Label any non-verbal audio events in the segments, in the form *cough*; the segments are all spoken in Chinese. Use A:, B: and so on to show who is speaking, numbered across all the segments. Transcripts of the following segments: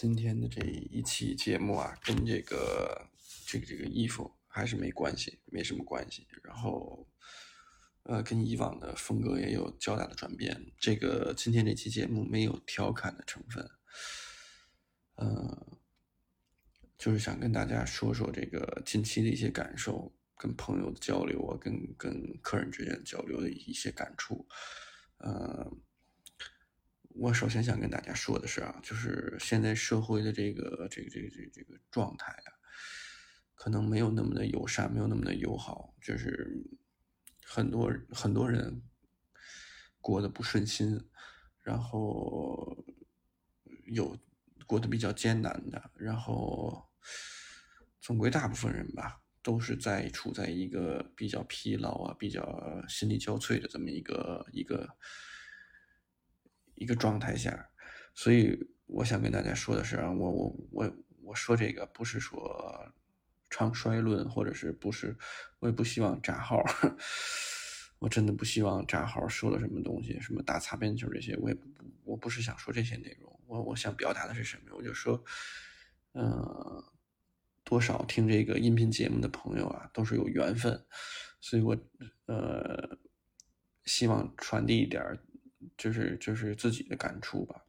A: 今天的这一期节目啊，跟这个这个这个衣服还是没关系，没什么关系。然后，呃，跟以往的风格也有较大的转变。这个今天这期节目没有调侃的成分，呃，就是想跟大家说说这个近期的一些感受，跟朋友的交流啊，跟跟客人之间交流的一些感触，呃。我首先想跟大家说的是啊，就是现在社会的这个这个这个这个这个状态啊，可能没有那么的友善，没有那么的友好，就是很多很多人过得不顺心，然后有过得比较艰难的，然后总归大部分人吧，都是在处在一个比较疲劳啊、比较心力交瘁的这么一个一个。一个状态下，所以我想跟大家说的是，我我我我说这个不是说唱衰论，或者是不是，我也不希望炸号，*laughs* 我真的不希望炸号说了什么东西，什么打擦边球这些，我也不我不是想说这些内容，我我想表达的是什么？我就说，嗯，多少听这个音频节目的朋友啊，都是有缘分，所以我呃希望传递一点。就是就是自己的感触吧，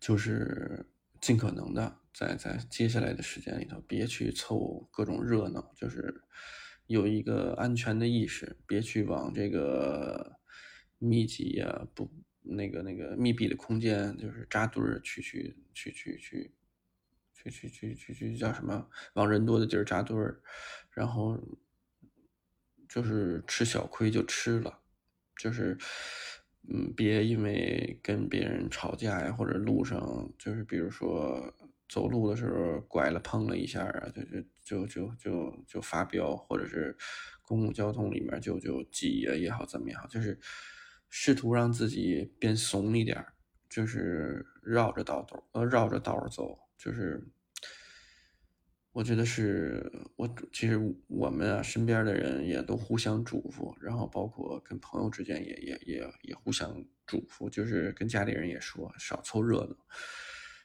A: 就是尽可能的在在接下来的时间里头，别去凑各种热闹，就是有一个安全的意识，别去往这个密集呀、不那个那个密闭的空间，就是扎堆儿去去去去去去去去去去叫什么？往人多的地儿扎堆儿，然后就是吃小亏就吃了，就是。嗯，别因为跟别人吵架呀，或者路上就是比如说走路的时候拐了碰了一下啊，就就就就就就发飙，或者是公共交通里面就就挤呀也好怎么样，就是试图让自己变怂一点，就是绕着道走，呃绕着道走，就是。我觉得是我其实我们啊身边的人也都互相嘱咐，然后包括跟朋友之间也也也也互相嘱咐，就是跟家里人也说少凑热闹，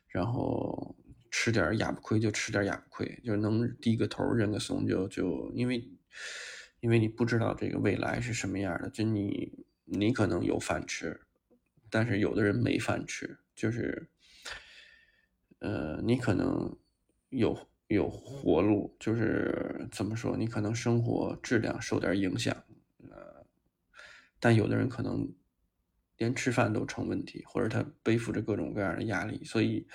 A: 然后吃点哑巴亏就吃点哑巴亏，就能低个头认个怂就就因为因为你不知道这个未来是什么样的，就你你可能有饭吃，但是有的人没饭吃，就是呃你可能有。有活路，就是怎么说？你可能生活质量受点影响，呃，但有的人可能连吃饭都成问题，或者他背负着各种各样的压力，所以，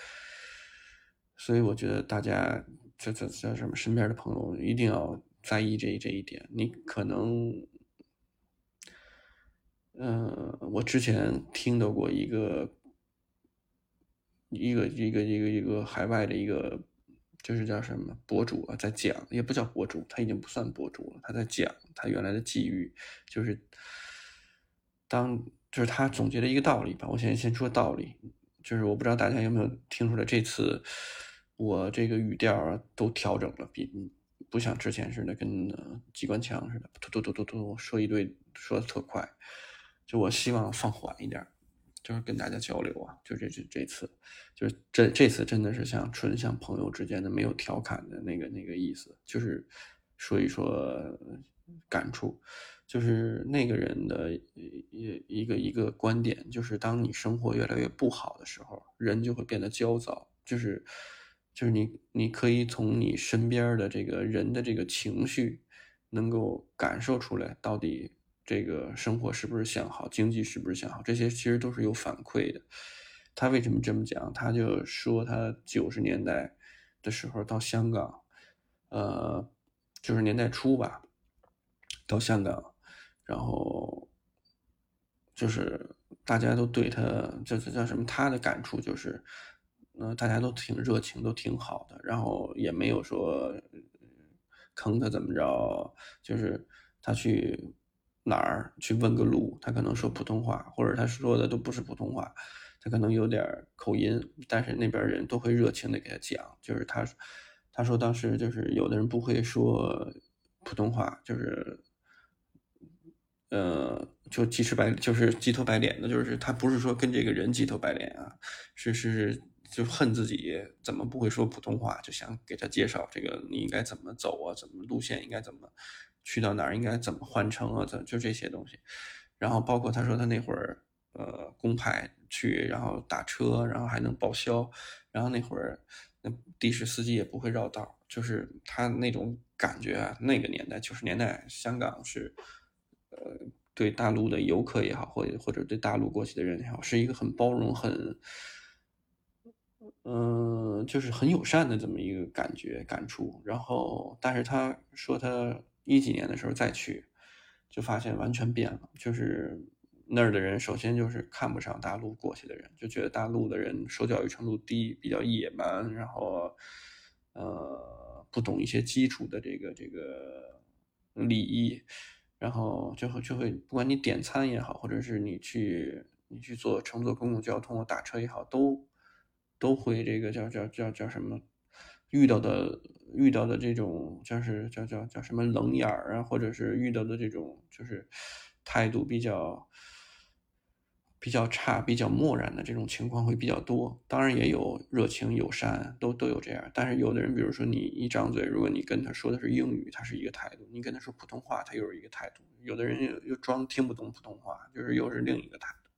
A: 所以我觉得大家这这这什么身边的朋友一定要在意这这一点。你可能，嗯，我之前听到过一个一个一个一个一个海外的一个。就是叫什么博主啊，在讲也不叫博主，他已经不算博主了。他在讲他原来的际遇，就是当就是他总结的一个道理吧。我先先说道理，就是我不知道大家有没有听出来，这次我这个语调都调整了，比不像之前似的跟机关枪似的，突突突突突说一堆说的特快，就我希望放缓一点。就是跟大家交流啊，就这这这次，就是这这次真的是像纯像朋友之间的，没有调侃的那个那个意思，就是说一说感触，就是那个人的一一个一个观点，就是当你生活越来越不好的时候，人就会变得焦躁，就是就是你你可以从你身边的这个人的这个情绪，能够感受出来到底。这个生活是不是向好，经济是不是向好，这些其实都是有反馈的。他为什么这么讲？他就说他九十年代的时候到香港，呃，就是年代初吧，到香港，然后就是大家都对他，叫叫什么？他的感触就是，嗯，大家都挺热情，都挺好的，然后也没有说坑他怎么着，就是他去。哪儿去问个路，他可能说普通话，或者他说的都不是普通话，他可能有点口音，但是那边人都会热情的给他讲。就是他，他说当时就是有的人不会说普通话，就是，呃，就鸡翅白，就是鸡头白脸的，就是他不是说跟这个人鸡头白脸啊，是是就恨自己怎么不会说普通话，就想给他介绍这个你应该怎么走啊，怎么路线应该怎么去到哪儿，应该怎么换乘啊，怎就这些东西。然后包括他说他那会儿呃公派去，然后打车，然后还能报销，然后那会儿那的士司机也不会绕道，就是他那种感觉啊，那个年代九十年代香港是呃。对大陆的游客也好，或者或者对大陆过去的人也好，是一个很包容、很，嗯，就是很友善的这么一个感觉感触。然后，但是他说他一几年的时候再去，就发现完全变了。就是那儿的人，首先就是看不上大陆过去的人，就觉得大陆的人受教育程度低，比较野蛮，然后，呃，不懂一些基础的这个这个礼仪。然后就会就会，不管你点餐也好，或者是你去你去坐乘坐公共交通打车也好，都都会这个叫叫叫叫什么，遇到的遇到的这种就是叫叫叫什么冷眼儿啊，或者是遇到的这种就是态度比较。比较差、比较漠然的这种情况会比较多，当然也有热情友善，都都有这样。但是有的人，比如说你一张嘴，如果你跟他说的是英语，他是一个态度；你跟他说普通话，他又是一个态度。有的人又又装听不懂普通话，就是又是另一个态度。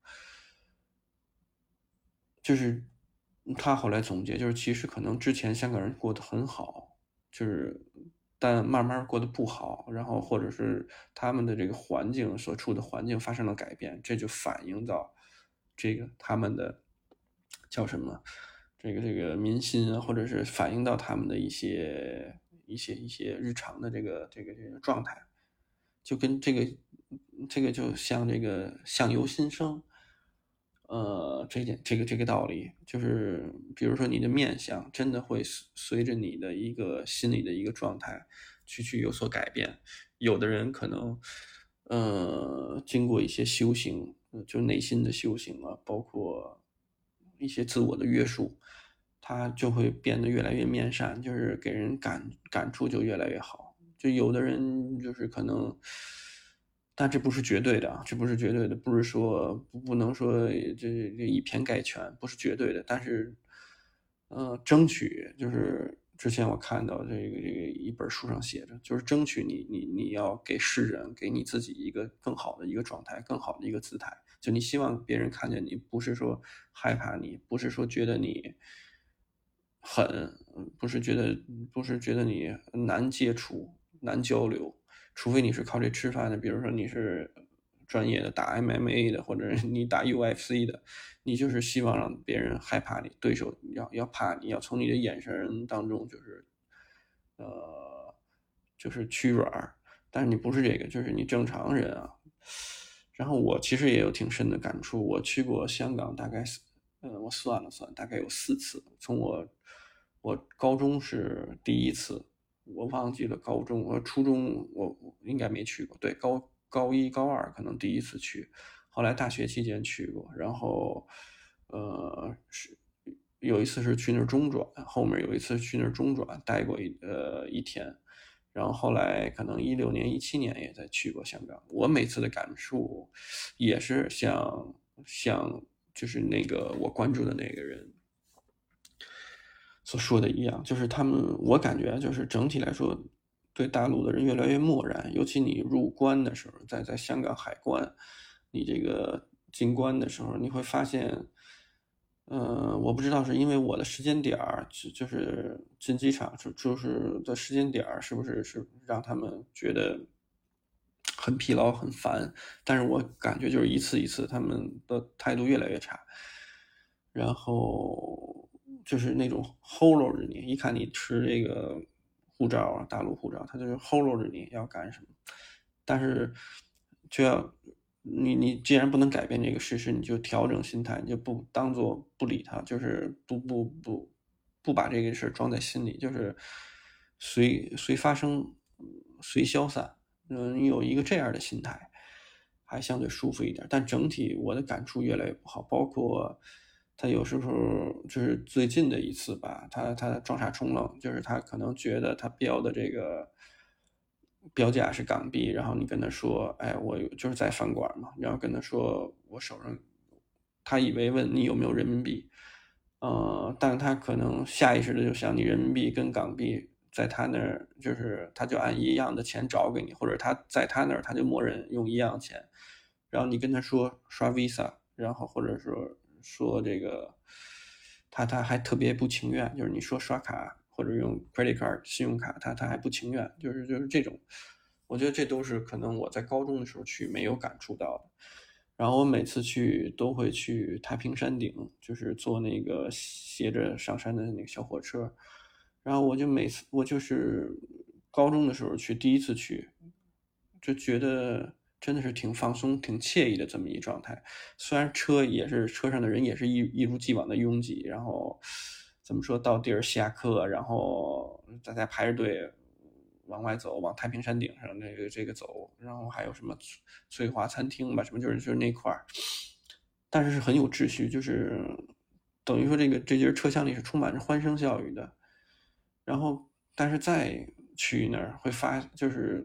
A: 就是他后来总结，就是其实可能之前香港人过得很好，就是但慢慢过得不好，然后或者是他们的这个环境所处的环境发生了改变，这就反映到。这个他们的叫什么？这个这个民心啊，或者是反映到他们的一些一些一些日常的这个这个这个状态，就跟这个这个就像这个相由心生，呃，这件这个这个道理，就是比如说你的面相真的会随着你的一个心理的一个状态去去有所改变。有的人可能呃经过一些修行。就内心的修行啊，包括一些自我的约束，他就会变得越来越面善，就是给人感感触就越来越好。就有的人就是可能，但这不是绝对的，这不是绝对的，不是说不不能说这这以偏概全，不是绝对的。但是，呃，争取就是。之前我看到这个这个一本书上写着，就是争取你你你要给世人给你自己一个更好的一个状态，更好的一个姿态。就你希望别人看见你，不是说害怕你，不是说觉得你狠，不是觉得不是觉得你难接触、难交流，除非你是靠这吃饭的，比如说你是。专业的打 MMA 的，或者你打 UFC 的，你就是希望让别人害怕你，对手要要怕你，要从你的眼神当中就是，呃，就是屈软。但是你不是这个，就是你正常人啊。然后我其实也有挺深的感触，我去过香港，大概，呃，我算了算，大概有四次。从我我高中是第一次，我忘记了高中，我初中我应该没去过，对高。高一、高二可能第一次去，后来大学期间去过，然后，呃，是有一次是去那儿中转，后面有一次去那儿中转待过一呃一天，然后后来可能一六年、一七年也在去过香港。我每次的感触也是像像就是那个我关注的那个人所说的一样，就是他们，我感觉就是整体来说。对大陆的人越来越漠然，尤其你入关的时候，在在香港海关，你这个进关的时候，你会发现，嗯，我不知道是因为我的时间点儿，就就是进机场就就是的时间点儿，是不是是让他们觉得很疲劳、很烦？但是我感觉就是一次一次，他们的态度越来越差，然后就是那种 hold 着你，一看你持这个。护照啊，大陆护照，他就是 hold 着你要干什么，但是就要你你既然不能改变这个事实，你就调整心态，你就不当做不理他，就是不不不不把这个事装在心里，就是随随发生随消散。嗯，你有一个这样的心态，还相对舒服一点。但整体我的感触越来越不好，包括。他有时候就是最近的一次吧，他他撞傻充愣，就是他可能觉得他标的这个标价是港币，然后你跟他说，哎，我就是在饭馆嘛，然后跟他说我手上，他以为问你有没有人民币，呃，但他可能下意识的就想你人民币跟港币在他那儿，就是他就按一样的钱找给你，或者他在他那儿他就默认用一样钱，然后你跟他说刷 Visa，然后或者说说这个，他他还特别不情愿，就是你说刷卡或者用 credit card 信用卡，他他还不情愿，就是就是这种，我觉得这都是可能我在高中的时候去没有感触到的。然后我每次去都会去太平山顶，就是坐那个斜着上山的那个小火车。然后我就每次我就是高中的时候去，第一次去，就觉得真的是挺放松、挺惬意的这么一状态。虽然车也是车上的人也是一一如既往的拥挤，然后怎么说到地儿下课，然后大家排着队。往外走，往太平山顶上那个这个走，然后还有什么翠华餐厅吧，什么就是就是那块儿，但是是很有秩序，就是等于说这个这节车厢里是充满着欢声笑语的。然后，但是再去那儿会发，就是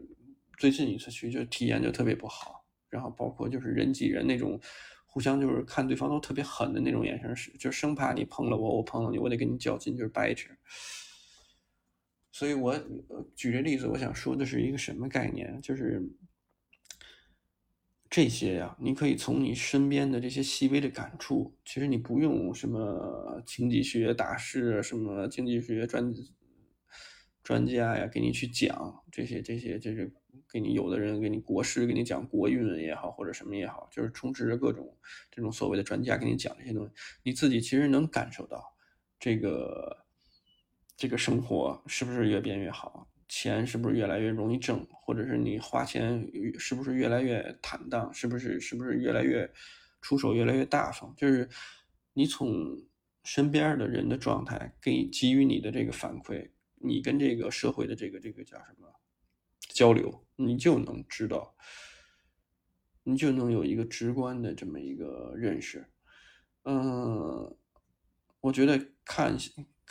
A: 最近一次去就体验就特别不好。然后包括就是人挤人那种，互相就是看对方都特别狠的那种眼神，是就生怕你碰了我，我碰了你，我得跟你较劲，就是掰扯。所以，我举这例子，我想说的是一个什么概念？就是这些呀，你可以从你身边的这些细微的感触，其实你不用什么经济学大师、什么经济学专专家呀，给你去讲这些、这些，就是给你有的人给你国师给你讲国运也好，或者什么也好，就是充斥着各种这种所谓的专家给你讲这些东西，你自己其实能感受到这个。这个生活是不是越变越好？钱是不是越来越容易挣？或者是你花钱是不是越来越坦荡？是不是是不是越来越出手越来越大方？就是你从身边的人的状态给给予你的这个反馈，你跟这个社会的这个这个叫什么交流，你就能知道，你就能有一个直观的这么一个认识。嗯，我觉得看。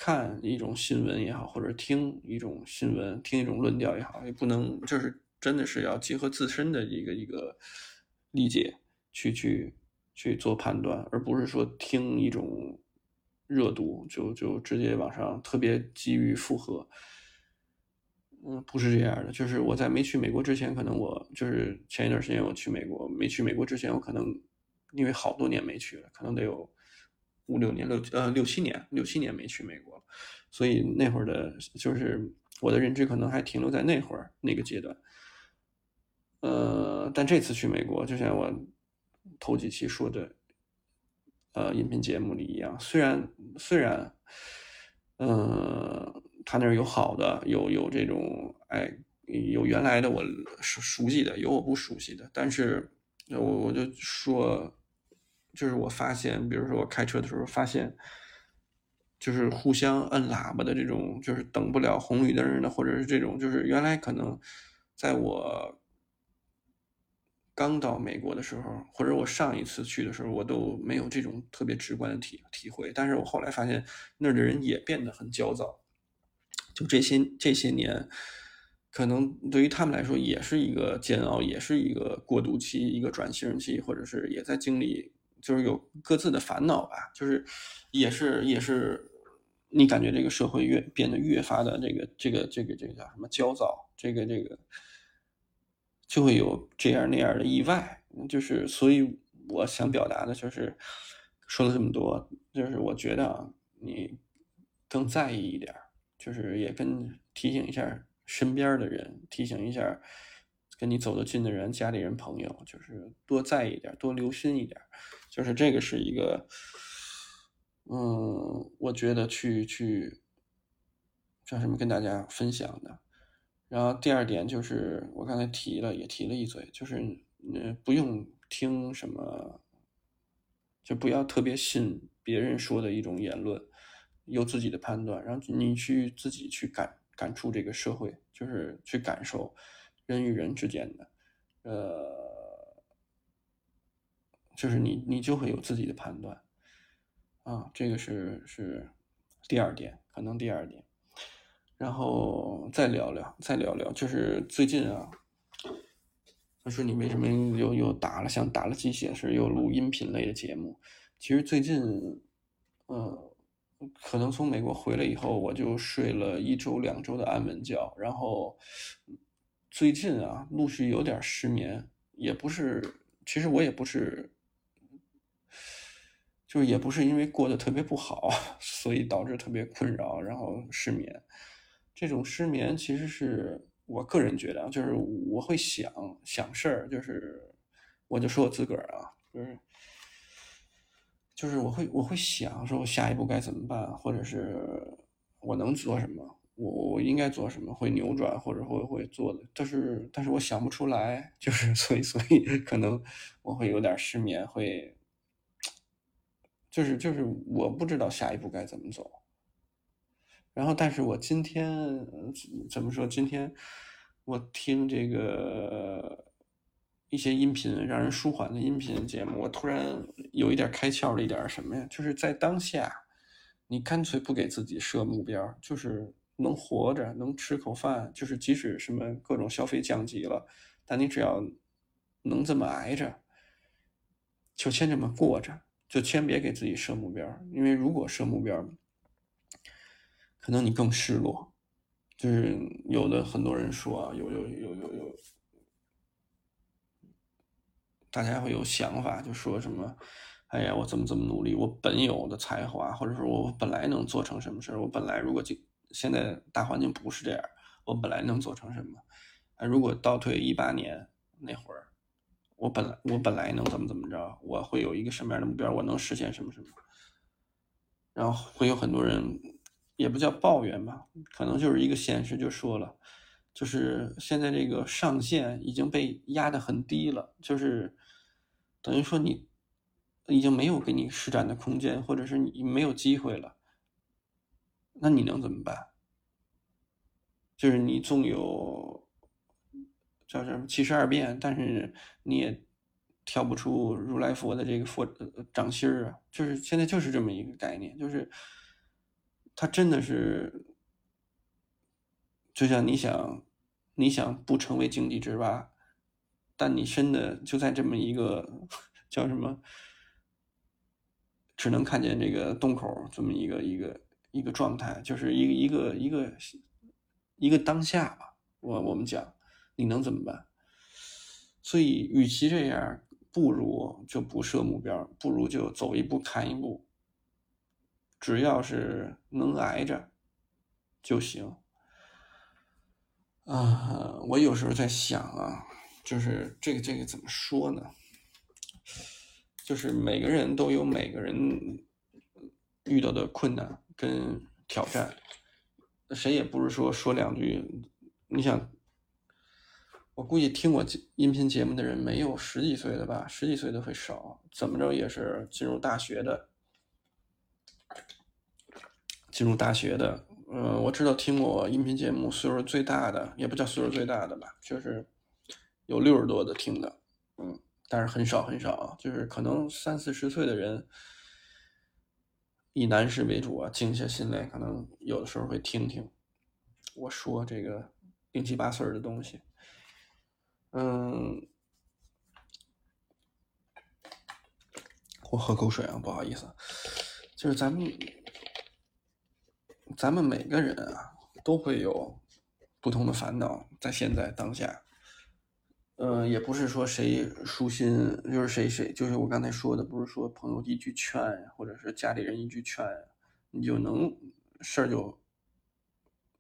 A: 看一种新闻也好，或者听一种新闻、听一种论调也好，也不能就是真的是要结合自身的一个一个理解去去去做判断，而不是说听一种热度就就直接往上特别急于附和。嗯，不是这样的。就是我在没去美国之前，可能我就是前一段时间我去美国，没去美国之前，我可能因为好多年没去了，可能得有。五六年六呃六七年六七年没去美国，所以那会儿的，就是我的认知可能还停留在那会儿那个阶段。呃，但这次去美国，就像我头几期说的，呃，音频节目里一样，虽然虽然，呃，他那儿有好的，有有这种，哎，有原来的我熟熟悉的，有我不熟悉的，但是我我就说。就是我发现，比如说我开车的时候发现，就是互相摁喇叭的这种，就是等不了红绿灯的，或者是这种，就是原来可能在我刚到美国的时候，或者我上一次去的时候，我都没有这种特别直观的体体会。但是我后来发现那儿的人也变得很焦躁，就这些这些年，可能对于他们来说也是一个煎熬，也是一个过渡期，一个转型期，或者是也在经历。就是有各自的烦恼吧，就是也是也是，你感觉这个社会越变得越发的这个这个这个这个叫什么焦躁，这个这个就会有这样那样的意外，就是所以我想表达的就是说了这么多，就是我觉得，你更在意一点，就是也跟提醒一下身边的人，提醒一下跟你走得近的人、家里人、朋友，就是多在意点，多留心一点。就是这个是一个，嗯，我觉得去去叫什么跟大家分享的。然后第二点就是我刚才提了，也提了一嘴，就是嗯，不用听什么，就不要特别信别人说的一种言论，有自己的判断，然后你去自己去感感触这个社会，就是去感受人与人之间的，呃。就是你，你就会有自己的判断，啊，这个是是第二点，可能第二点，然后再聊聊，再聊聊，就是最近啊，他说你为什么又又打了像打了鸡血似的又录音频类的节目？其实最近，呃，可能从美国回来以后，我就睡了一周两周的安稳觉，然后最近啊，陆续有点失眠，也不是，其实我也不是，就是也不是因为过得特别不好，*laughs* 所以导致特别困扰，然后失眠。这种失眠其实是我个人觉得，就是我会想想事儿，就是我就说我自个儿啊，就是。就是我会我会想说，我下一步该怎么办，或者是我能做什么，我我应该做什么，会扭转或者会会做的，但是但是我想不出来，就是 *laughs* 所以所以可能我会有点失眠，会就是就是我不知道下一步该怎么走。然后，但是我今天怎么说？今天我听这个。一些音频让人舒缓的音频节目，我突然有一点开窍了一点什么呀？就是在当下，你干脆不给自己设目标，就是能活着，能吃口饭，就是即使什么各种消费降级了，但你只要能这么挨着，就先这么过着，就先别给自己设目标，因为如果设目标，可能你更失落。就是有的很多人说啊，有有有有有。大家会有想法，就说什么，哎呀，我怎么怎么努力？我本有的才华，或者说我本来能做成什么事儿？我本来如果就现在大环境不是这样，我本来能做成什么？啊，如果倒退一八年那会儿，我本来我本来能怎么怎么着？我会有一个什么样的目标？我能实现什么什么？然后会有很多人，也不叫抱怨吧，可能就是一个现实，就说了。就是现在这个上限已经被压得很低了，就是等于说你已经没有给你施展的空间，或者是你没有机会了。那你能怎么办？就是你纵有叫什么七十二变，但是你也跳不出如来佛的这个佛掌心儿啊！就是现在就是这么一个概念，就是他真的是就像你想。你想不成为井底之蛙，但你真的就在这么一个 *laughs* 叫什么，只能看见这个洞口这么一个一个一个状态，就是一个一个一个一个当下吧。我我们讲，你能怎么办？所以，与其这样，不如就不设目标，不如就走一步看一步。只要是能挨着就行。啊，我有时候在想啊，就是这个这个怎么说呢？就是每个人都有每个人遇到的困难跟挑战，谁也不是说说两句。你想，我估计听我音频节目的人没有十几岁的吧，十几岁的会少，怎么着也是进入大学的，进入大学的。嗯，我知道听我音频节目岁数最大的，也不叫岁数最大的吧，就是有六十多的听的，嗯，但是很少很少，就是可能三四十岁的人，以男士为主啊，静下心来，可能有的时候会听听我说这个零七八碎的东西。嗯，我喝口水啊，不好意思，就是咱们。咱们每个人啊，都会有不同的烦恼，在现在当下，嗯，也不是说谁舒心就是谁谁，就是我刚才说的，不是说朋友一句劝，或者是家里人一句劝，你就能事儿就，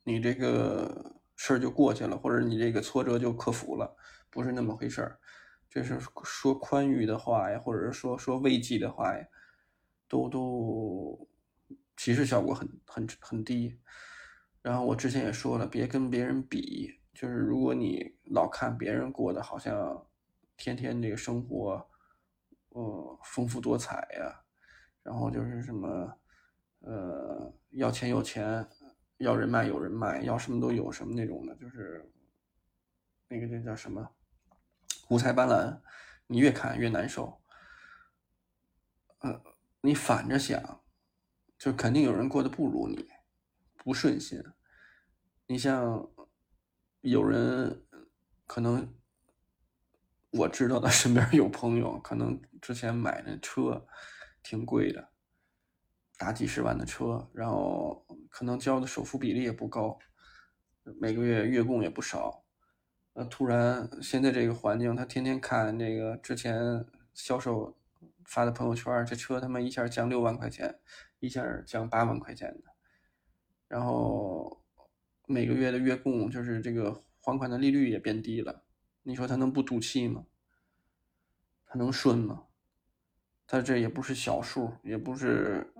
A: 你这个事儿就过去了，或者你这个挫折就克服了，不是那么回事儿。这是说宽裕的话呀，或者是说说慰藉的话呀，都都。其实效果很很很低，然后我之前也说了，别跟别人比，就是如果你老看别人过得好像天天这个生活，呃，丰富多彩呀，然后就是什么，呃，要钱有钱，要人脉有人脉，要什么都有什么那种的，就是那个那叫什么，五彩斑斓，你越看越难受。呃，你反着想。就肯定有人过得不如你，不顺心。你像有人可能我知道的，*laughs* 身边有朋友可能之前买那车挺贵的，大几十万的车，然后可能交的首付比例也不高，每个月月供也不少。呃，突然现在这个环境，他天天看那个之前销售发的朋友圈，这车他妈一下降六万块钱，一下降八万块钱的，然后每个月的月供就是这个还款的利率也变低了，你说他能不赌气吗？他能顺吗？他这也不是小数，也不是，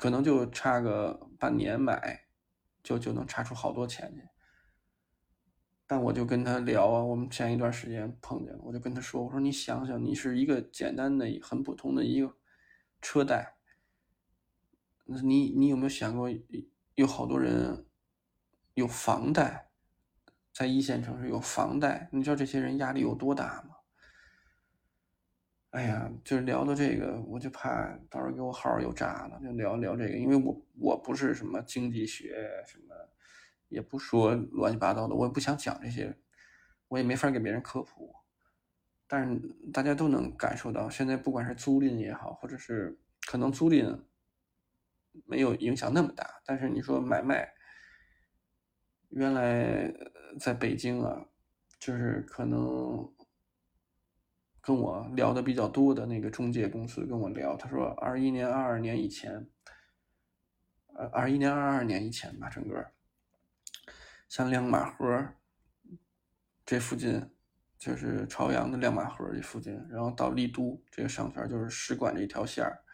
A: 可能就差个半年买，就就能差出好多钱去。但我就跟他聊啊，我们前一段时间碰见了，我就跟他说：“我说你想想，你是一个简单的、很普通的一个车贷，你你有没有想过，有好多人有房贷，在一线城市有房贷，你知道这些人压力有多大吗？”哎呀，就聊到这个，我就怕到时候给我号又炸了，就聊聊这个，因为我我不是什么经济学什么。也不说乱七八糟的，我也不想讲这些，我也没法给别人科普。但是大家都能感受到，现在不管是租赁也好，或者是可能租赁没有影响那么大，但是你说买卖，原来在北京啊，就是可能跟我聊的比较多的那个中介公司跟我聊，他说二一年、二二年以前，呃，二一年、二二年以前吧，整个。像亮马河这附近，就是朝阳的亮马河这附近，然后到丽都这个商圈就是使馆这一条线儿，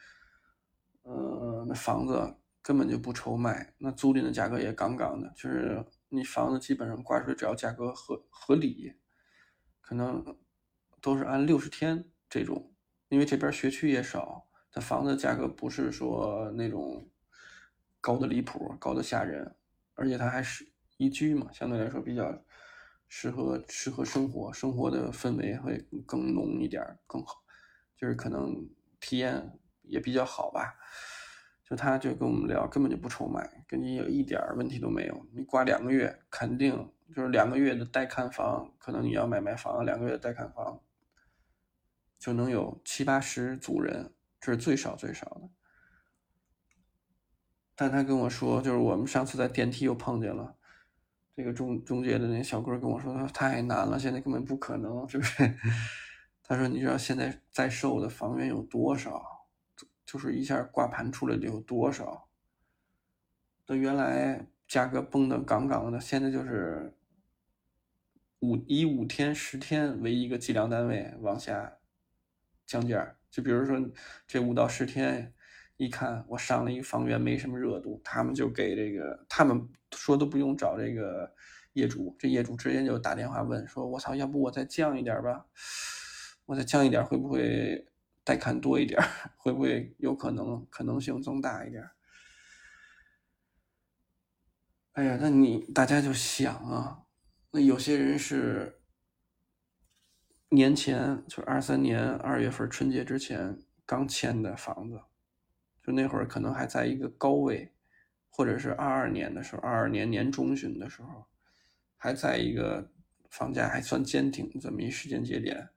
A: 呃，那房子根本就不愁卖，那租赁的价格也杠杠的，就是你房子基本上挂出来，只要价格合合理，可能都是按六十天这种，因为这边学区也少，它房子价格不是说那种高的离谱、高的吓人，而且它还是。宜居嘛，相对来说比较适合适合生活，生活的氛围会更浓一点，更好，就是可能体验也比较好吧。就他就跟我们聊，根本就不愁卖，跟你有一点问题都没有。你挂两个月，肯定就是两个月的带看房，可能你要买卖房，两个月带看房就能有七八十组人，这是最少最少的。但他跟我说，就是我们上次在电梯又碰见了。这个中中介的那小哥跟我说，他说太难了，现在根本不可能，*laughs* 是不是？他说，你知道现在在售的房源有多少？就是一下挂盘出来的有多少？那原来价格崩的杠杠的，现在就是五以五天十天为一个计量单位往下降价，就比如说这五到十天。一看我上了一个房源没什么热度，他们就给这个，他们说都不用找这个业主，这业主直接就打电话问说：“我操，要不我再降一点吧？我再降一点会不会带看多一点？*laughs* 会不会有可能可能性增大一点？”哎呀，那你大家就想啊，那有些人是年前就二三年二月份春节之前刚签的房子。就那会儿可能还在一个高位，或者是二二年的时候，二二年年中旬的时候，还在一个房价还算坚挺这么一时间节点，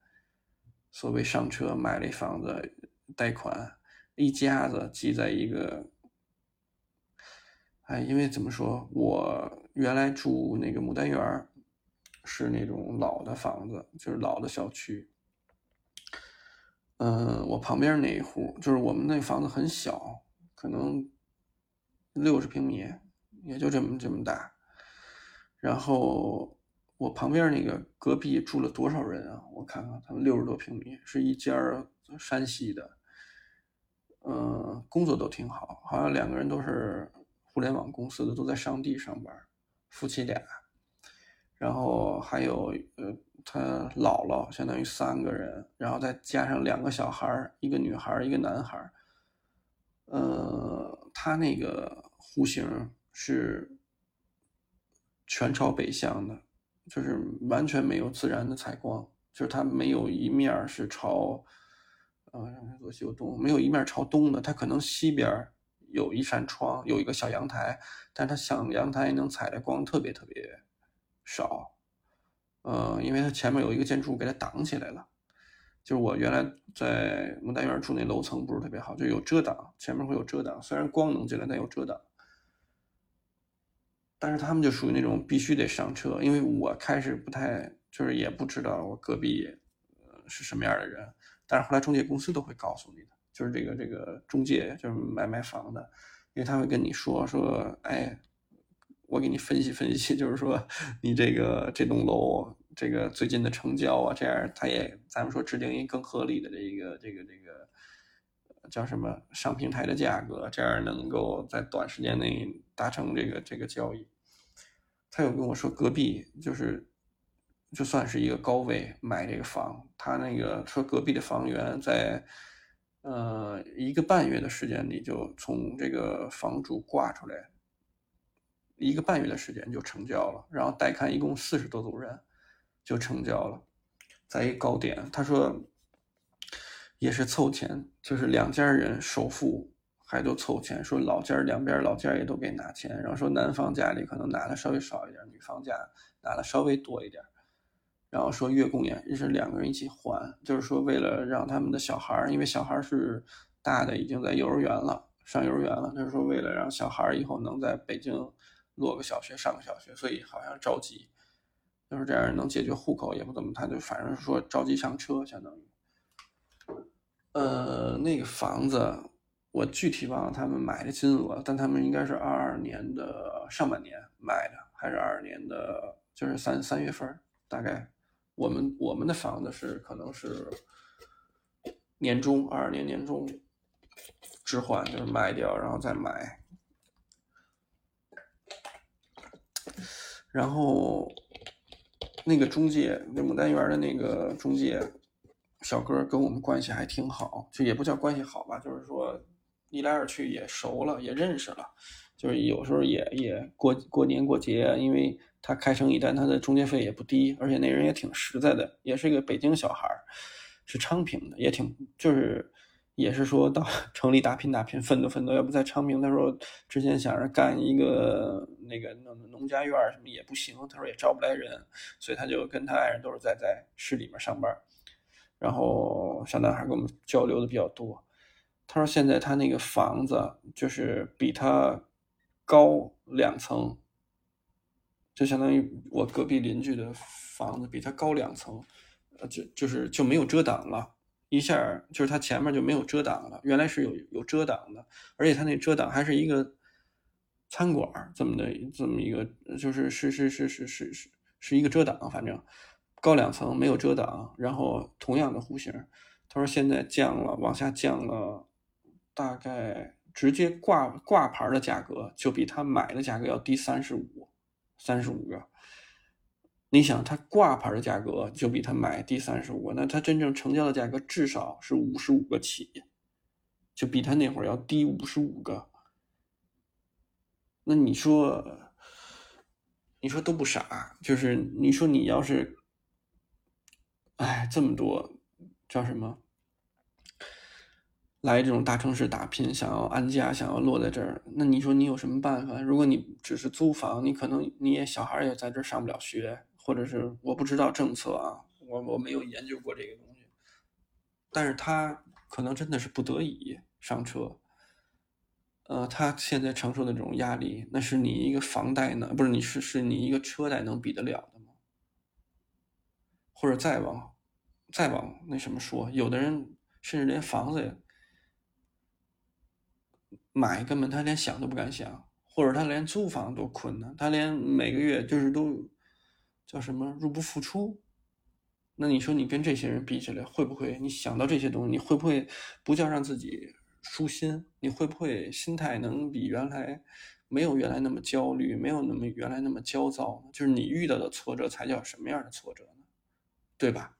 A: 所谓上车买了一房子，贷款一家子挤在一个，哎，因为怎么说，我原来住那个牡丹园是那种老的房子，就是老的小区。嗯，我旁边那一户就是我们那房子很小，可能六十平米，也就这么这么大。然后我旁边那个隔壁住了多少人啊？我看看，他们六十多平米，是一家山西的，嗯，工作都挺好，好像两个人都是互联网公司的，都在上地上班，夫妻俩。然后还有呃。他姥姥相当于三个人，然后再加上两个小孩一个女孩一个男孩呃，他那个户型是全朝北向的，就是完全没有自然的采光，就是它没有一面是朝，呃，左西右东，没有一面朝东的，它可能西边有一扇窗，有一个小阳台，但它想阳台能采的光特别特别少。呃，因为它前面有一个建筑给它挡起来了，就是我原来在牡丹园住那楼层不是特别好，就有遮挡，前面会有遮挡，虽然光能进来，但有遮挡。但是他们就属于那种必须得上车，因为我开始不太，就是也不知道我隔壁呃是什么样的人，但是后来中介公司都会告诉你的，就是这个这个中介就是买买房的，因为他会跟你说说，哎，我给你分析分析，就是说你这个这栋楼这个最近的成交啊，这样他也咱们说制定一更合理的这个这个这个叫什么上平台的价格，这样能够在短时间内。达成这个这个交易，他有跟我说，隔壁就是就算是一个高位买这个房，他那个说隔壁的房源在呃一个半月的时间里就从这个房主挂出来，一个半月的时间就成交了，然后带看一共四十多组人就成交了，在一个高点，他说也是凑钱，就是两家人首付。还都凑钱，说老家两边老家也都给拿钱，然后说男方家里可能拿的稍微少一点，女方家拿的稍微多一点，然后说月供也是两个人一起还，就是说为了让他们的小孩因为小孩是大的已经在幼儿园了，上幼儿园了，就是说为了让小孩以后能在北京落个小学，上个小学，所以好像着急，就是这样能解决户口也不怎么，他就反正说着急上车，相当于，呃，那个房子。我具体忘了他们买的金额，但他们应该是二二年的上半年买的，还是二二年的，就是三三月份大概。我们我们的房子是可能是年中二二年年中置换，就是卖掉然后再买。然后那个中介，那牡丹园的那个中介小哥跟我们关系还挺好，就也不叫关系好吧，就是说。一来二去也熟了，也认识了，就是有时候也也过过年过节，因为他开成一单，他的中介费也不低，而且那人也挺实在的，也是一个北京小孩是昌平的，也挺就是也是说到 *laughs* 城里打拼打拼，奋斗奋斗，要不在昌平，他说之前想着干一个那个农农家院什么也不行，他说也招不来人，所以他就跟他爱人都是在在市里面上班，然后小男孩跟我们交流的比较多。他说：“现在他那个房子就是比他高两层，就相当于我隔壁邻居的房子比他高两层，呃，就就是就没有遮挡了，一下就是他前面就没有遮挡了。原来是有有遮挡的，而且他那遮挡还是一个餐馆这么的这么一个，就是是是是是是是是一个遮挡，反正高两层没有遮挡，然后同样的户型。他说现在降了，往下降了。”大概直接挂挂牌的价格就比他买的价格要低三十五，三十五个。你想，他挂牌的价格就比他买低三十五，那他真正成交的价格至少是五十五个起，就比他那会儿要低五十五个。那你说，你说都不傻，就是你说你要是，哎，这么多叫什么？来这种大城市打拼，想要安家，想要落在这儿，那你说你有什么办法？如果你只是租房，你可能你也小孩也在这儿上不了学，或者是我不知道政策啊，我我没有研究过这个东西。但是他可能真的是不得已上车。呃，他现在承受的这种压力，那是你一个房贷呢，不是你是是你一个车贷能比得了的吗？或者再往再往那什么说，有的人甚至连房子也。买根本他连想都不敢想，或者他连租房都困难，他连每个月就是都叫什么入不敷出。那你说你跟这些人比起来，会不会你想到这些东西，你会不会不叫让自己舒心？你会不会心态能比原来没有原来那么焦虑，没有那么原来那么焦躁？就是你遇到的挫折才叫什么样的挫折呢？对吧？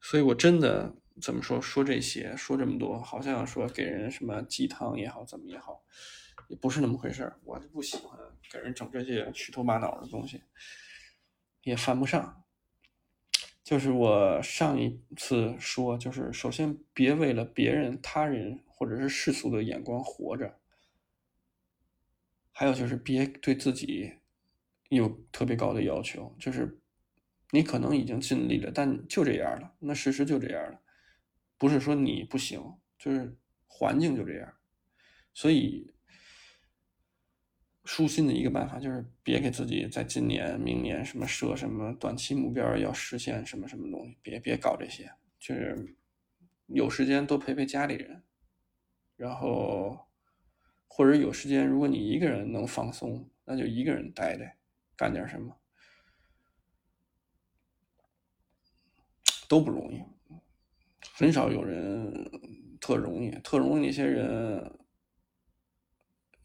A: 所以我真的。怎么说说这些说这么多，好像说给人什么鸡汤也好，怎么也好，也不是那么回事儿。我就不喜欢给人整这些虚头巴脑的东西，也犯不上。就是我上一次说，就是首先别为了别人、他人或者是世俗的眼光活着，还有就是别对自己有特别高的要求，就是你可能已经尽力了，但就这样了。那事实就这样了，不是说你不行，就是环境就这样。所以，舒心的一个办法就是别给自己在今年、明年什么设什么短期目标要实现什么什么东西，别别搞这些。就是有时间多陪陪家里人，然后或者有时间，如果你一个人能放松，那就一个人待待，干点什么。都不容易，很少有人特容易，特容易那些人，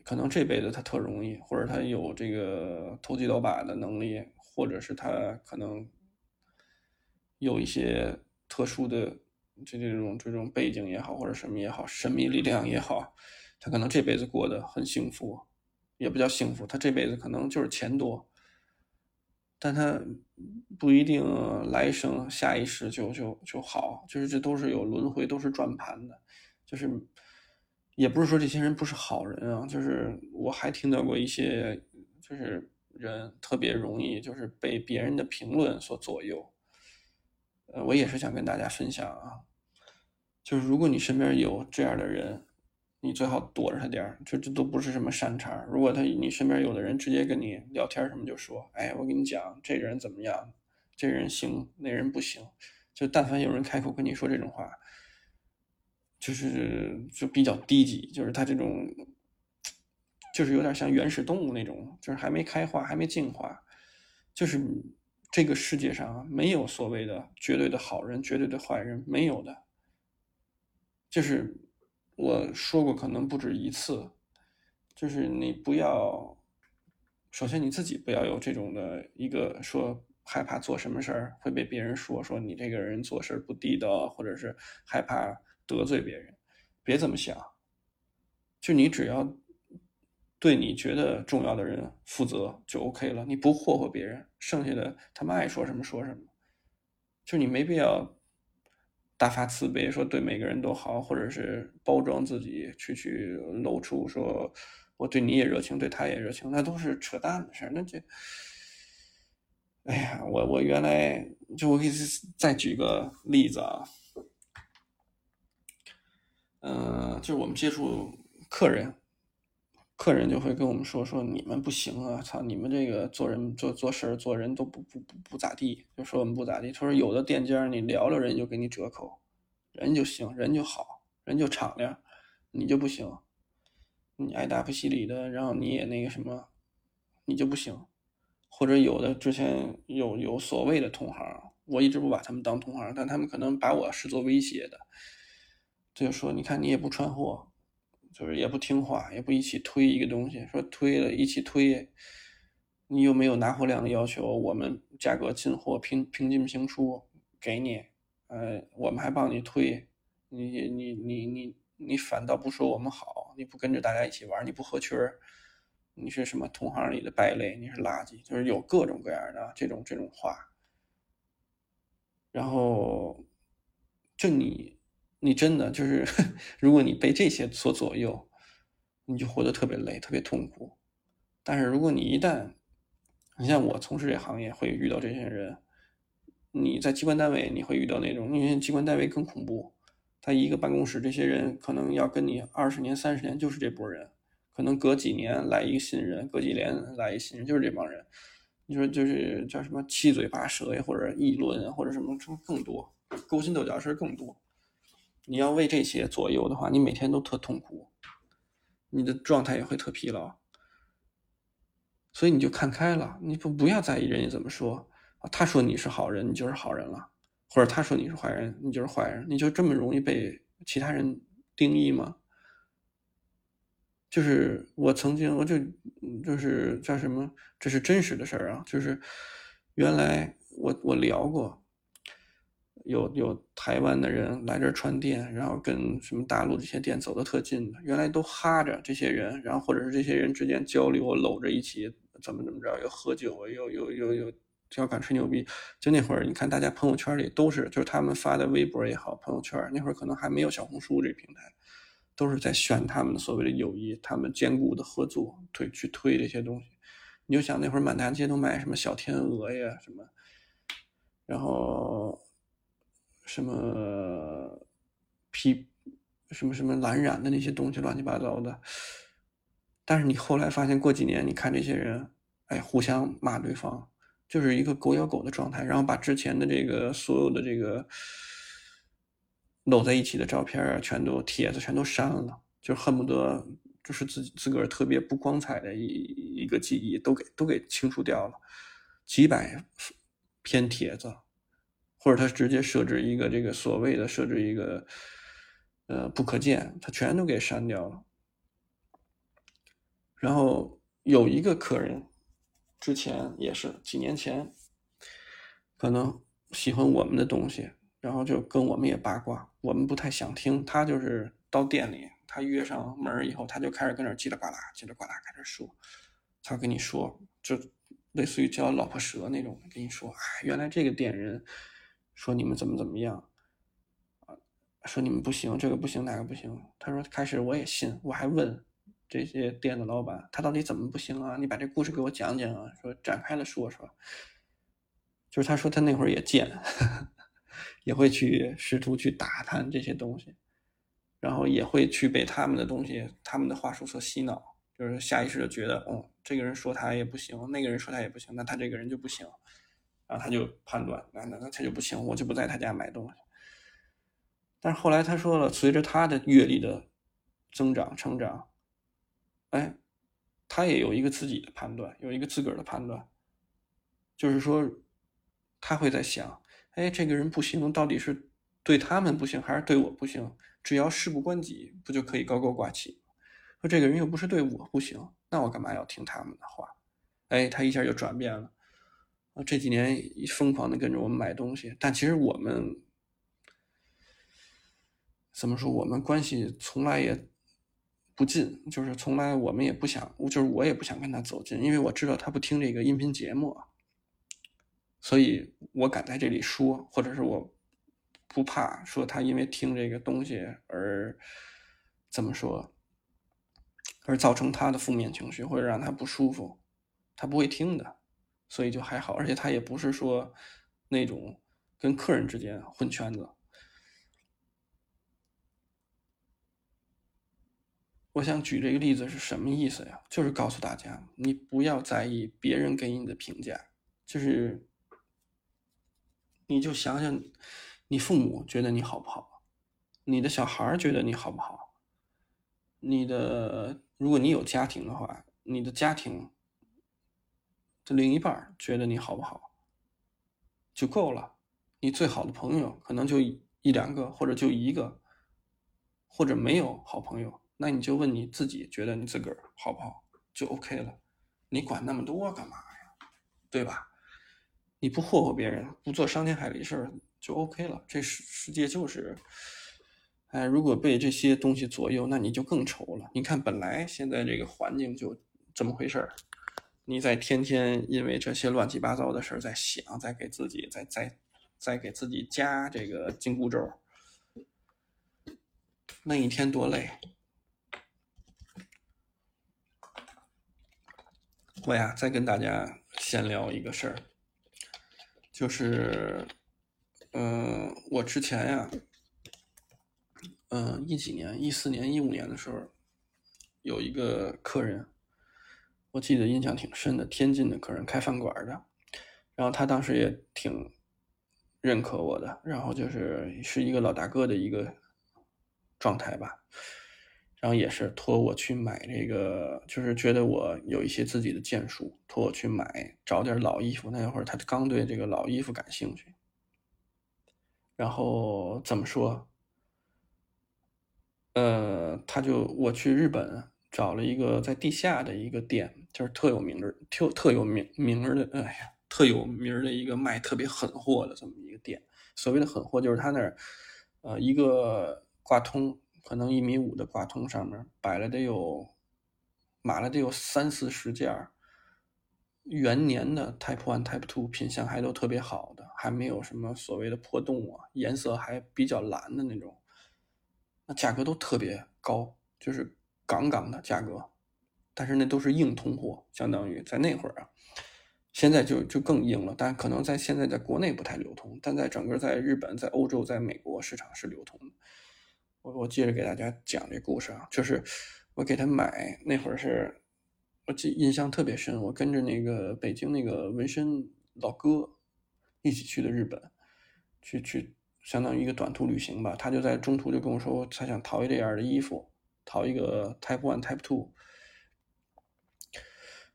A: 可能这辈子他特容易，或者他有这个投机倒把的能力，或者是他可能有一些特殊的这这种这种背景也好，或者什么也好，神秘力量也好，他可能这辈子过得很幸福，也不叫幸福，他这辈子可能就是钱多。但他不一定来生下一世就就就好，就是这都是有轮回，都是转盘的，就是也不是说这些人不是好人啊，就是我还听到过一些，就是人特别容易就是被别人的评论所左右，呃，我也是想跟大家分享啊，就是如果你身边有这样的人。你最好躲着他点儿，这这都不是什么善茬。如果他你身边有的人直接跟你聊天什么，就说：“哎，我跟你讲，这人怎么样？这人行，那人不行。”就但凡有人开口跟你说这种话，就是就比较低级，就是他这种，就是有点像原始动物那种，就是还没开化，还没进化。就是这个世界上没有所谓的绝对的好人，绝对的坏人，没有的，就是。我说过可能不止一次，就是你不要，首先你自己不要有这种的一个说害怕做什么事儿会被别人说说你这个人做事不地道，或者是害怕得罪别人，别这么想。就你只要对你觉得重要的人负责就 OK 了，你不霍霍别人，剩下的他们爱说什么说什么，就你没必要。大发慈悲，说对每个人都好，或者是包装自己，去去露出说我对你也热情，对他也热情，那都是扯淡的事儿。那这，哎呀，我我原来就我给再举个例子啊，嗯，就是我们接触客人，客人就会跟我们说说你们不行啊，操，你们这个做人做做事做人都不不不不咋地，就说我们不咋地。他说有的店家你聊聊人就给你折扣。人就行，人就好，人就敞亮，你就不行，你爱搭不稀理的，然后你也那个什么，你就不行。或者有的之前有有所谓的同行，我一直不把他们当同行，但他们可能把我视作威胁的，就说你看你也不串货，就是也不听话，也不一起推一个东西，说推了一起推，你又没有拿货量的要求，我们价格进货平平进平出给你。呃，我们还帮你推，你你你你你反倒不说我们好，你不跟着大家一起玩，你不合群儿，你是什么同行里的败类，你是垃圾，就是有各种各样的这种这种话。然后，就你你真的就是，*laughs* 如果你被这些所左右，你就活得特别累，特别痛苦。但是如果你一旦，你像我从事这行业，会遇到这些人。你在机关单位，你会遇到那种，因为机关单位更恐怖。他一个办公室，这些人可能要跟你二十年、三十年，就是这波人。可能隔几年来一个新人，隔几年来一新人，就是这帮人。你说就是叫什么七嘴八舌呀，或者议论啊，或者什么更多，勾心斗角事更多。你要为这些左右的话，你每天都特痛苦，你的状态也会特疲劳。所以你就看开了，你不不要在意人家怎么说。他说你是好人，你就是好人了；或者他说你是坏人，你就是坏人。你就这么容易被其他人定义吗？就是我曾经，我就就是叫什么，这是真实的事儿啊。就是原来我我聊过，有有台湾的人来这儿串店，然后跟什么大陆这些店走得特近的，原来都哈着这些人，然后或者是这些人之间交流，搂着一起怎么怎么着，又喝酒，又又又又。就要敢吹牛逼，就那会儿，你看大家朋友圈里都是，就是他们发的微博也好，朋友圈那会儿可能还没有小红书这平台，都是在炫他们所谓的友谊，他们坚固的合作，推去推这些东西。你就想那会儿满大街都卖什么小天鹅呀，什么然后什么皮什么什么蓝染的那些东西，乱七八糟的。但是你后来发现，过几年你看这些人，哎，互相骂对方，就是一个狗咬狗的状态，然后把之前的这个所有的这个搂在一起的照片啊，全都帖子全都删了，就恨不得就是自己自个儿特别不光彩的一一个记忆都给都给清除掉了，几百篇帖子，或者他直接设置一个这个所谓的设置一个呃不可见，他全都给删掉了。然后有一个客人，之前也是几年前，可能喜欢我们的东西，然后就跟我们也八卦，我们不太想听。他就是到店里，他约上门以后，他就开始跟那叽里呱啦、叽里呱啦开始说，他跟你说，就类似于叫老婆蛇那种，跟你说，哎，原来这个店人说你们怎么怎么样，啊，说你们不行，这个不行，那个不行。他说开始我也信，我还问。这些店的老板，他到底怎么不行啊？你把这故事给我讲讲啊，说展开了说说。就是他说他那会儿也贱，*laughs* 也会去试图去打探这些东西，然后也会去被他们的东西、他们的话术所洗脑，就是下意识的觉得，哦，这个人说他也不行，那个人说他也不行，那他这个人就不行，然后他就判断，那那那他就不行，我就不在他家买东西。但是后来他说了，随着他的阅历的增长、成长。哎，他也有一个自己的判断，有一个自个儿的判断，就是说，他会在想，哎，这个人不行，到底是对他们不行，还是对我不行？只要事不关己，不就可以高高挂起？说这个人又不是对我不行，那我干嘛要听他们的话？哎，他一下就转变了，啊，这几年疯狂的跟着我们买东西，但其实我们怎么说？我们关系从来也。不近，就是从来我们也不想，就是我也不想跟他走近，因为我知道他不听这个音频节目，所以我敢在这里说，或者是我不怕说他因为听这个东西而怎么说，而造成他的负面情绪或者让他不舒服，他不会听的，所以就还好，而且他也不是说那种跟客人之间混圈子。我想举这个例子是什么意思呀？就是告诉大家，你不要在意别人给你的评价，就是你就想想，你父母觉得你好不好，你的小孩觉得你好不好，你的如果你有家庭的话，你的家庭这另一半觉得你好不好就够了。你最好的朋友可能就一两个，或者就一个，或者没有好朋友。那你就问你自己，觉得你自个儿好不好，就 OK 了。你管那么多干嘛呀？对吧？你不霍霍别人，不做伤天害理事儿，就 OK 了。这世世界就是，哎，如果被这些东西左右，那你就更愁了。你看，本来现在这个环境就这么回事儿，你在天天因为这些乱七八糟的事儿在想，在给自己在在在给自己加这个紧箍咒，那一天多累。我呀，再跟大家闲聊一个事儿，就是，嗯，我之前呀，嗯，一几年，一四年、一五年的时候，有一个客人，我记得印象挺深的，天津的客人，开饭馆的，然后他当时也挺认可我的，然后就是是一个老大哥的一个状态吧。然后也是托我去买这个，就是觉得我有一些自己的建树，托我去买找点老衣服。那会儿他刚对这个老衣服感兴趣。然后怎么说？呃，他就我去日本找了一个在地下的一个店，就是特有名的、特特有名名的，哎呀，特有名的一个卖特别狠货的这么一个店。所谓的狠货，就是他那儿，呃，一个挂通。可能一米五的挂通上面摆了得有，买了得有三四十件元年的 Type One、Type Two 品相还都特别好的，还没有什么所谓的破洞啊，颜色还比较蓝的那种，那价格都特别高，就是杠杠的价格，但是那都是硬通货，相当于在那会儿啊，现在就就更硬了，但可能在现在在国内不太流通，但在整个在日本、在欧洲、在美国市场是流通的。我我接着给大家讲这故事啊，就是我给他买那会儿是，我记印象特别深，我跟着那个北京那个纹身老哥一起去的日本，去去相当于一个短途旅行吧。他就在中途就跟我说，他想淘一这样的衣服，淘一个 Type One、Type Two。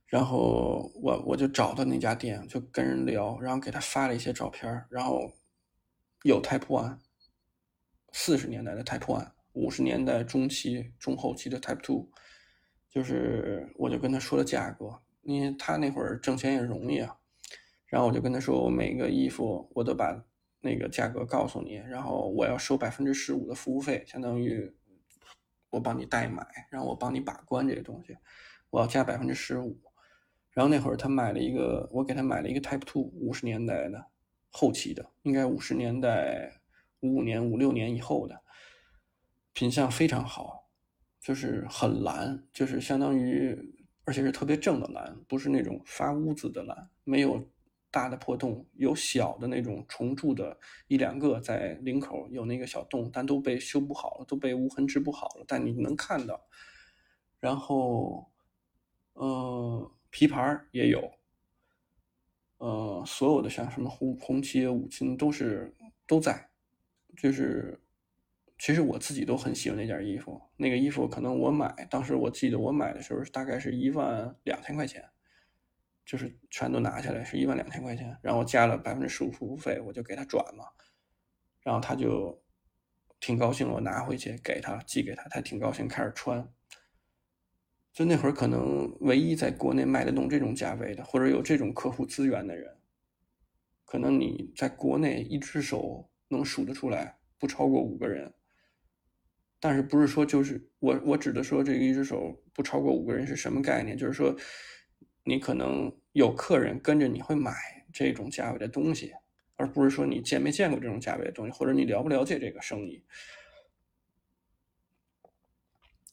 A: 然后我我就找到那家店，就跟人聊，然后给他发了一些照片，然后有 Type One，四十年代的 Type One，五十年代中期中后期的 Type Two，就是我就跟他说了价格，因为他那会儿挣钱也容易啊，然后我就跟他说，我每个衣服我都把那个价格告诉你，然后我要收百分之十五的服务费，相当于我帮你代买，然后我帮你把关这个东西，我要加百分之十五。然后那会儿他买了一个，我给他买了一个 Type Two，五十年代的后期的，应该五十年代五五年、五六年以后的，品相非常好，就是很蓝，就是相当于，而且是特别正的蓝，不是那种发污渍的蓝，没有大的破洞，有小的那种虫蛀的一两个在领口有那个小洞，但都被修补好了，都被无痕织补好了，但你能看到。然后，嗯。皮牌也有，呃，所有的像什么红红旗、五金都是都在，就是其实我自己都很喜欢那件衣服。那个衣服可能我买，当时我记得我买的时候大概是一万两千块钱，就是全都拿下来是一万两千块钱，然后加了百分之十五服务费，我就给他转了，然后他就挺高兴，我拿回去给他寄给他，他挺高兴，开始穿。就那会儿，可能唯一在国内卖得动这种价位的，或者有这种客户资源的人，可能你在国内一只手能数得出来，不超过五个人。但是不是说就是我我指的说这个一只手不超过五个人是什么概念？就是说，你可能有客人跟着你会买这种价位的东西，而不是说你见没见过这种价位的东西，或者你了不了解这个生意。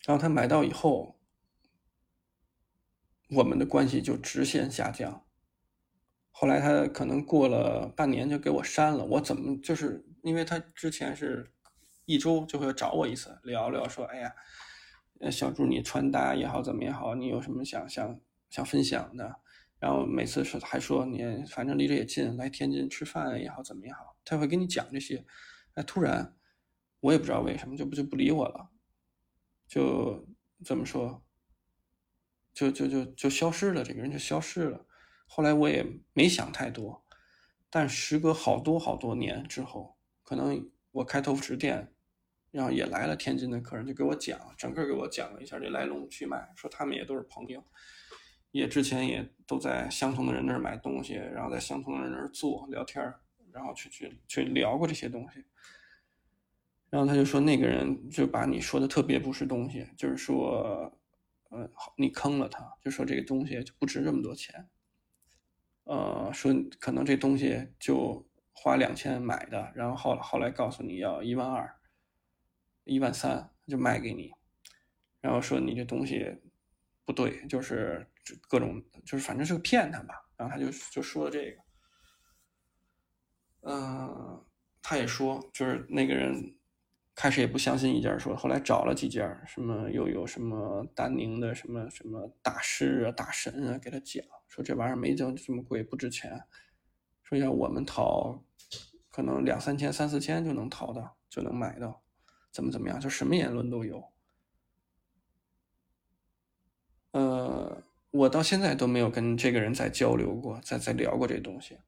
A: 然后他买到以后。我们的关系就直线下降。后来他可能过了半年就给我删了。我怎么就是因为他之前是一周就会找我一次聊聊，说哎呀，小朱你穿搭也好怎么也好，你有什么想想想分享的？然后每次说还说你反正离这也近，来天津吃饭也好怎么也好，他会跟你讲这些。哎，突然我也不知道为什么就不就不理我了，就怎么说。就就就就消失了，这个人就消失了。后来我也没想太多，但时隔好多好多年之后，可能我开头服店，然后也来了天津的客人，就给我讲，整个给我讲了一下这来龙去脉，说他们也都是朋友，也之前也都在相同的人那儿买东西，然后在相同的人那儿做聊天然后去去去聊过这些东西。然后他就说那个人就把你说的特别不是东西，就是说。嗯，你坑了他，就说这个东西就不值这么多钱。呃，说可能这东西就花两千买的，然后后后来告诉你要一万二、一万三就卖给你，然后说你这东西不对，就是各种就是反正是个骗他吧。然后他就就说了这个，嗯，他也说就是那个人。开始也不相信一件，说后来找了几件，什么又有什么丹宁的什么什么大师啊、大神啊，给他讲说这玩意儿没这这么贵，不值钱。说要我们淘，可能两三千、三四千就能淘到，就能买到，怎么怎么样，就什么言论都有。呃，我到现在都没有跟这个人再交流过，再再聊过这东西。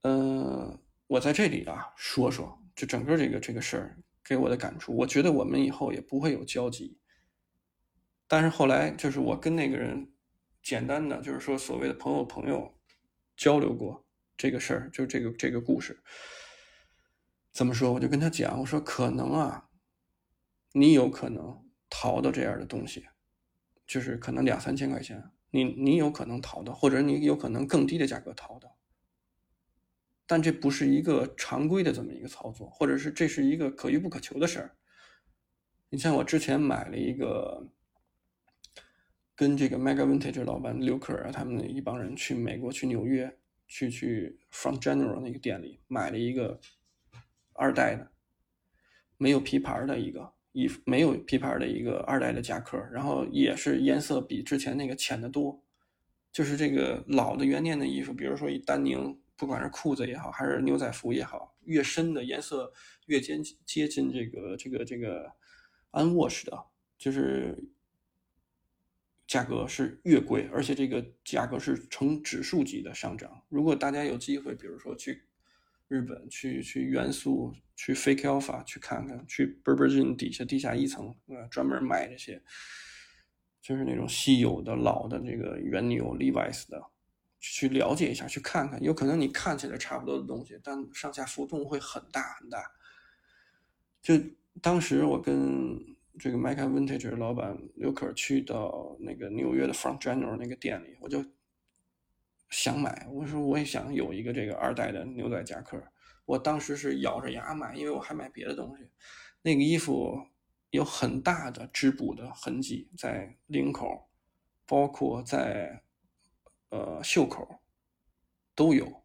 A: 嗯，我在这里啊说说。就整个这个这个事儿给我的感触，我觉得我们以后也不会有交集。但是后来就是我跟那个人简单的就是说所谓的朋友朋友交流过这个事儿，就这个这个故事怎么说？我就跟他讲，我说可能啊，你有可能淘到这样的东西，就是可能两三千块钱，你你有可能淘到，或者你有可能更低的价格淘到。但这不是一个常规的这么一个操作，或者是这是一个可遇不可求的事儿。你像我之前买了一个跟这个 Mega Vintage 老板刘克啊，他们一帮人去美国，去纽约，去去 From General 那个店里买了一个二代的，没有皮牌的一个衣服，没有皮牌的一个二代的夹克，然后也是颜色比之前那个浅的多。就是这个老的元年的衣服，比如说以丹宁，不管是裤子也好，还是牛仔服也好，越深的颜色越接接近这个这个这个 unwash 的，就是价格是越贵，而且这个价格是呈指数级的上涨。如果大家有机会，比如说去日本，去去元素，去 Fake Alpha 去看看，去 Burberry 底下地下一层，呃，专门卖这些。就是那种稀有的老的这个原牛 Levi's 的，去了解一下，去看看，有可能你看起来差不多的东西，但上下浮动会很大很大。就当时我跟这个 michael Vintage 老板刘可去到那个纽约的 Front General 那个店里，我就想买，我说我也想有一个这个二代的牛仔夹克，我当时是咬着牙买，因为我还买别的东西，那个衣服。有很大的织补的痕迹在领口，包括在呃袖口都有，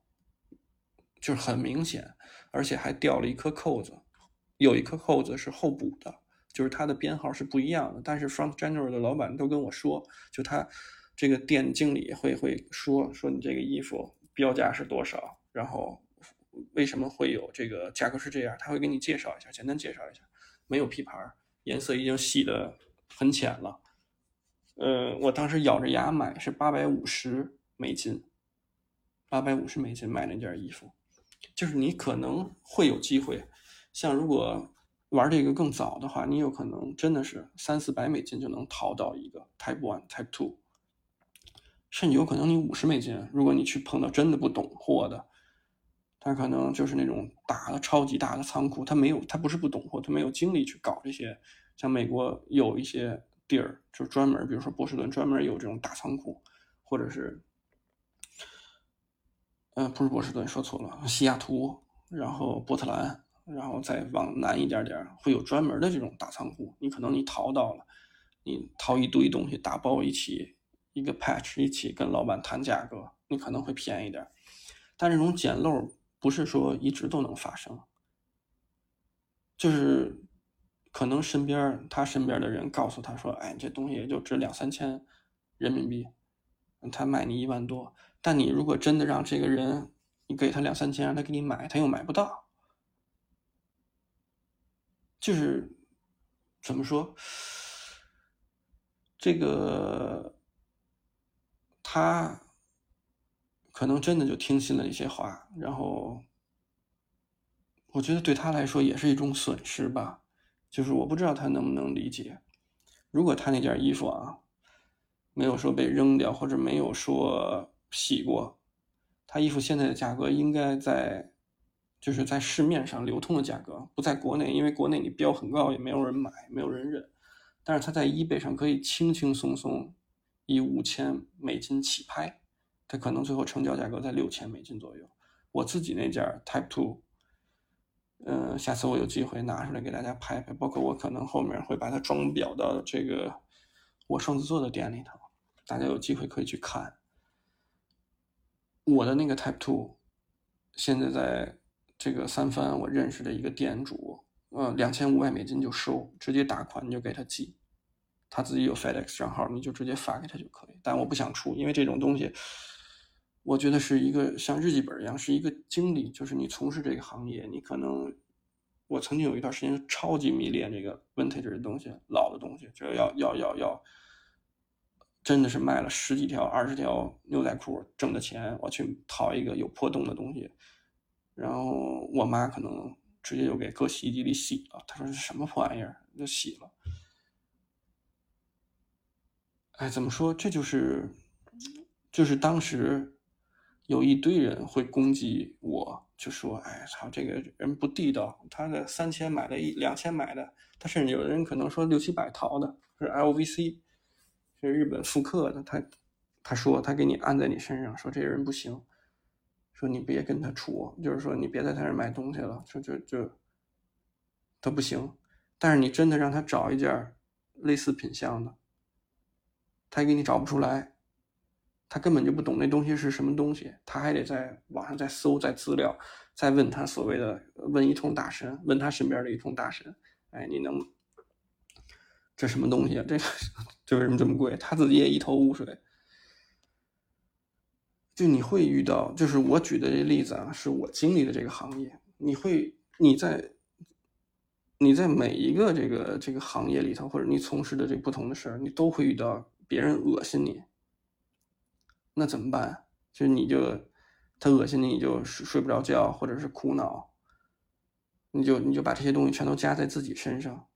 A: 就是很明显，而且还掉了一颗扣子，有一颗扣子是后补的，就是它的编号是不一样的。但是 Front General 的老板都跟我说，就他这个店经理会会说说你这个衣服标价是多少，然后为什么会有这个价格是这样，他会给你介绍一下，简单介绍一下，没有皮牌。颜色已经洗的很浅了，呃，我当时咬着牙买是八百五十美金，八百五十美金买那件衣服，就是你可能会有机会，像如果玩这个更早的话，你有可能真的是三四百美金就能淘到一个 Type One、Type Two，甚至有可能你五十美金，如果你去碰到真的不懂货的。他可能就是那种大的、超级大的仓库，他没有，他不是不懂货，他没有精力去搞这些。像美国有一些地儿，就是专门，比如说波士顿专门有这种大仓库，或者是，嗯，不是波士顿，说错了，西雅图，然后波特兰，然后再往南一点点，会有专门的这种大仓库。你可能你淘到了，你淘一堆东西，打包一起，一个 patch 一起跟老板谈价格，你可能会便宜点。但这种捡漏。不是说一直都能发生，就是可能身边他身边的人告诉他说：“哎，这东西也就值两三千人民币，他卖你一万多。”但你如果真的让这个人，你给他两三千，让他给你买，他又买不到。就是怎么说，这个他。可能真的就听信了一些话，然后我觉得对他来说也是一种损失吧。就是我不知道他能不能理解，如果他那件衣服啊没有说被扔掉，或者没有说洗过，他衣服现在的价格应该在就是在市面上流通的价格，不在国内，因为国内你标很高也没有人买，没有人认。但是他在 eBay 上可以轻轻松松以五千美金起拍。它可能最后成交价格在六千美金左右。我自己那件 Type Two，嗯，下次我有机会拿出来给大家拍拍。包括我可能后面会把它装裱到这个我双子座的店里头，大家有机会可以去看。我的那个 Type Two，现在在这个三藩我认识的一个店主，呃，两千五百美金就收，直接打款就给他寄。他自己有 FedEx 账号，你就直接发给他就可以。但我不想出，因为这种东西。我觉得是一个像日记本一样，是一个经历。就是你从事这个行业，你可能，我曾经有一段时间超级迷恋这个 vintage 的东西，老的东西，就要要要要，真的是卖了十几条、二十条牛仔裤挣的钱，我去淘一个有破洞的东西，然后我妈可能直接就给搁洗衣机里洗了。她说是什么破玩意儿，就洗了。哎，怎么说？这就是，就是当时。有一堆人会攻击我，就说：“哎，操，这个人不地道。他的三千买的，一两千买的，他甚至有的人可能说六七百淘的，是 LVC，是日本复刻的。他他说他给你安在你身上，说这人不行，说你别跟他处，就是说你别在他这买东西了，说就就他不行。但是你真的让他找一件类似品相的，他也给你找不出来，他根本就不懂那东西是什么东西，他还得在网上再搜、再资料、再问他所谓的问一通大神，问他身边的一通大神，哎，你能这什么东西啊？这这为什么这么贵？他自己也一头雾水。就你会遇到，就是我举的这例子啊，是我经历的这个行业，你会你在。你在每一个这个这个行业里头，或者你从事的这不同的事儿，你都会遇到别人恶心你，那怎么办？就你就他恶心你，你就睡睡不着觉，或者是苦恼，你就你就把这些东西全都加在自己身上。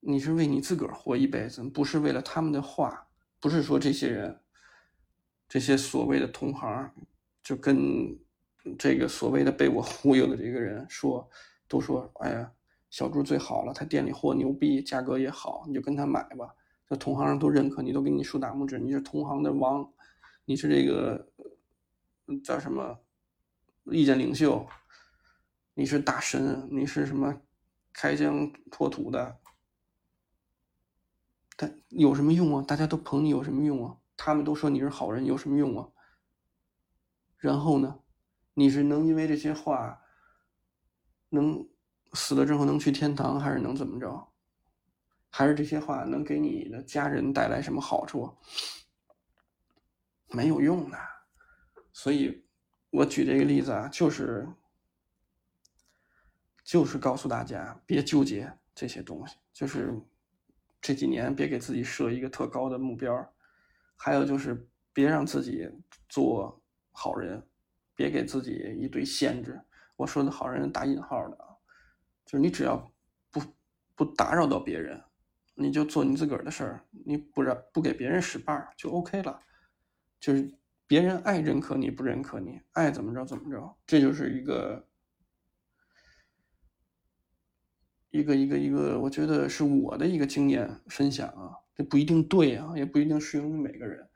A: 你是为你自个儿活一辈子，不是为了他们的话，不是说这些人，这些所谓的同行，就跟这个所谓的被我 *laughs* 忽悠的这个人说。都说哎呀，小猪最好了，他店里货牛逼，价格也好，你就跟他买吧。这同行人都认可你，都给你竖大拇指，你是同行的王，你是这个叫什么意见领袖，你是大神，你是什么开疆拓土的？但有什么用啊？大家都捧你有什么用啊？他们都说你是好人，有什么用啊？然后呢，你是能因为这些话？能死了之后能去天堂，还是能怎么着？还是这些话能给你的家人带来什么好处？没有用的。所以，我举这个例子啊，就是就是告诉大家，别纠结这些东西。就是这几年别给自己设一个特高的目标，还有就是别让自己做好人，别给自己一堆限制。我说的好人打引号的啊，就是你只要不不打扰到别人，你就做你自个儿的事儿，你不让不给别人使绊儿就 OK 了。就是别人爱认可你不认可你，爱怎么着怎么着，这就是一个一个一个一个，我觉得是我的一个经验分享啊，这不一定对啊，也不一定适用于每个人。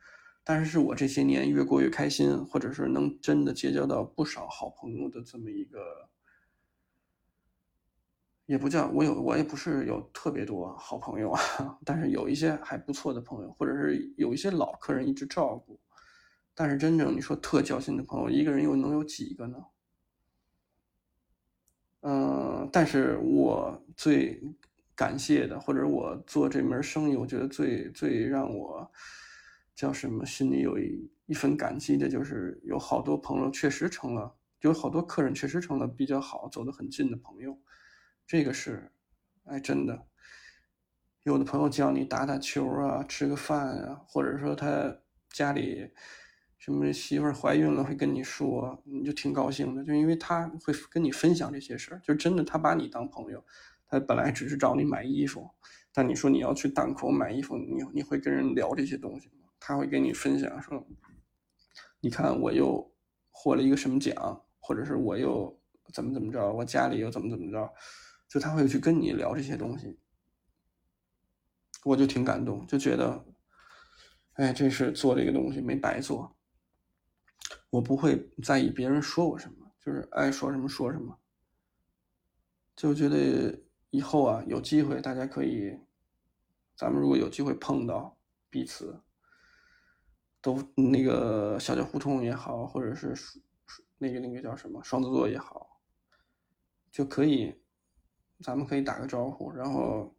A: 但是是我这些年越过越开心，或者是能真的结交到不少好朋友的这么一个，也不叫我有，我也不是有特别多好朋友啊，*laughs* 但是有一些还不错的朋友，或者是有一些老客人一直照顾。但是真正你说特交心的朋友，一个人又能有几个呢？嗯，但是我最感谢的，或者我做这门生意，我觉得最最让我。叫什么？心里有一一份感激的，就是有好多朋友确实成了，有好多客人确实成了比较好、走得很近的朋友。这个是，哎，真的。有的朋友叫你打打球啊，吃个饭啊，或者说他家里什么媳妇怀孕了，会跟你说，你就挺高兴的，就因为他会跟你分享这些事儿，就真的他把你当朋友。他本来只是找你买衣服，但你说你要去档口买衣服，你你会跟人聊这些东西吗？他会跟你分享说：“你看，我又获了一个什么奖，或者是我又怎么怎么着，我家里又怎么怎么着，就他会去跟你聊这些东西。”我就挺感动，就觉得，哎，这是做这个东西没白做。我不会在意别人说我什么，就是爱说什么说什么。就觉得以后啊，有机会大家可以，咱们如果有机会碰到彼此。都那个小小胡同也好，或者是那个那个叫什么双子座也好，就可以，咱们可以打个招呼，然后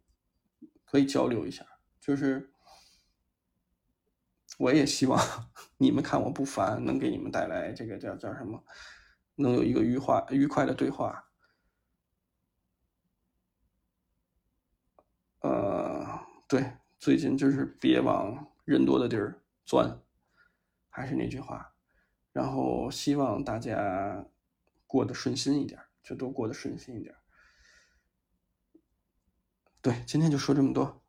A: 可以交流一下。就是我也希望 *laughs* 你们看我不烦，能给你们带来这个叫叫什么，能有一个愉快愉快的对话。呃，对，最近就是别往人多的地儿钻。还是那句话，然后希望大家过得顺心一点，就都过得顺心一点。对，今天就说这么多，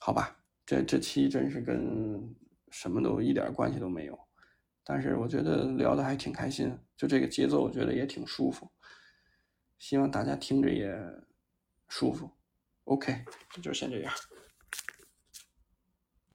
A: 好吧？这这期真是跟什么都一点关系都没有，但是我觉得聊的还挺开心，就这个节奏，我觉得也挺舒服。希望大家听着也舒服。OK，就先这样。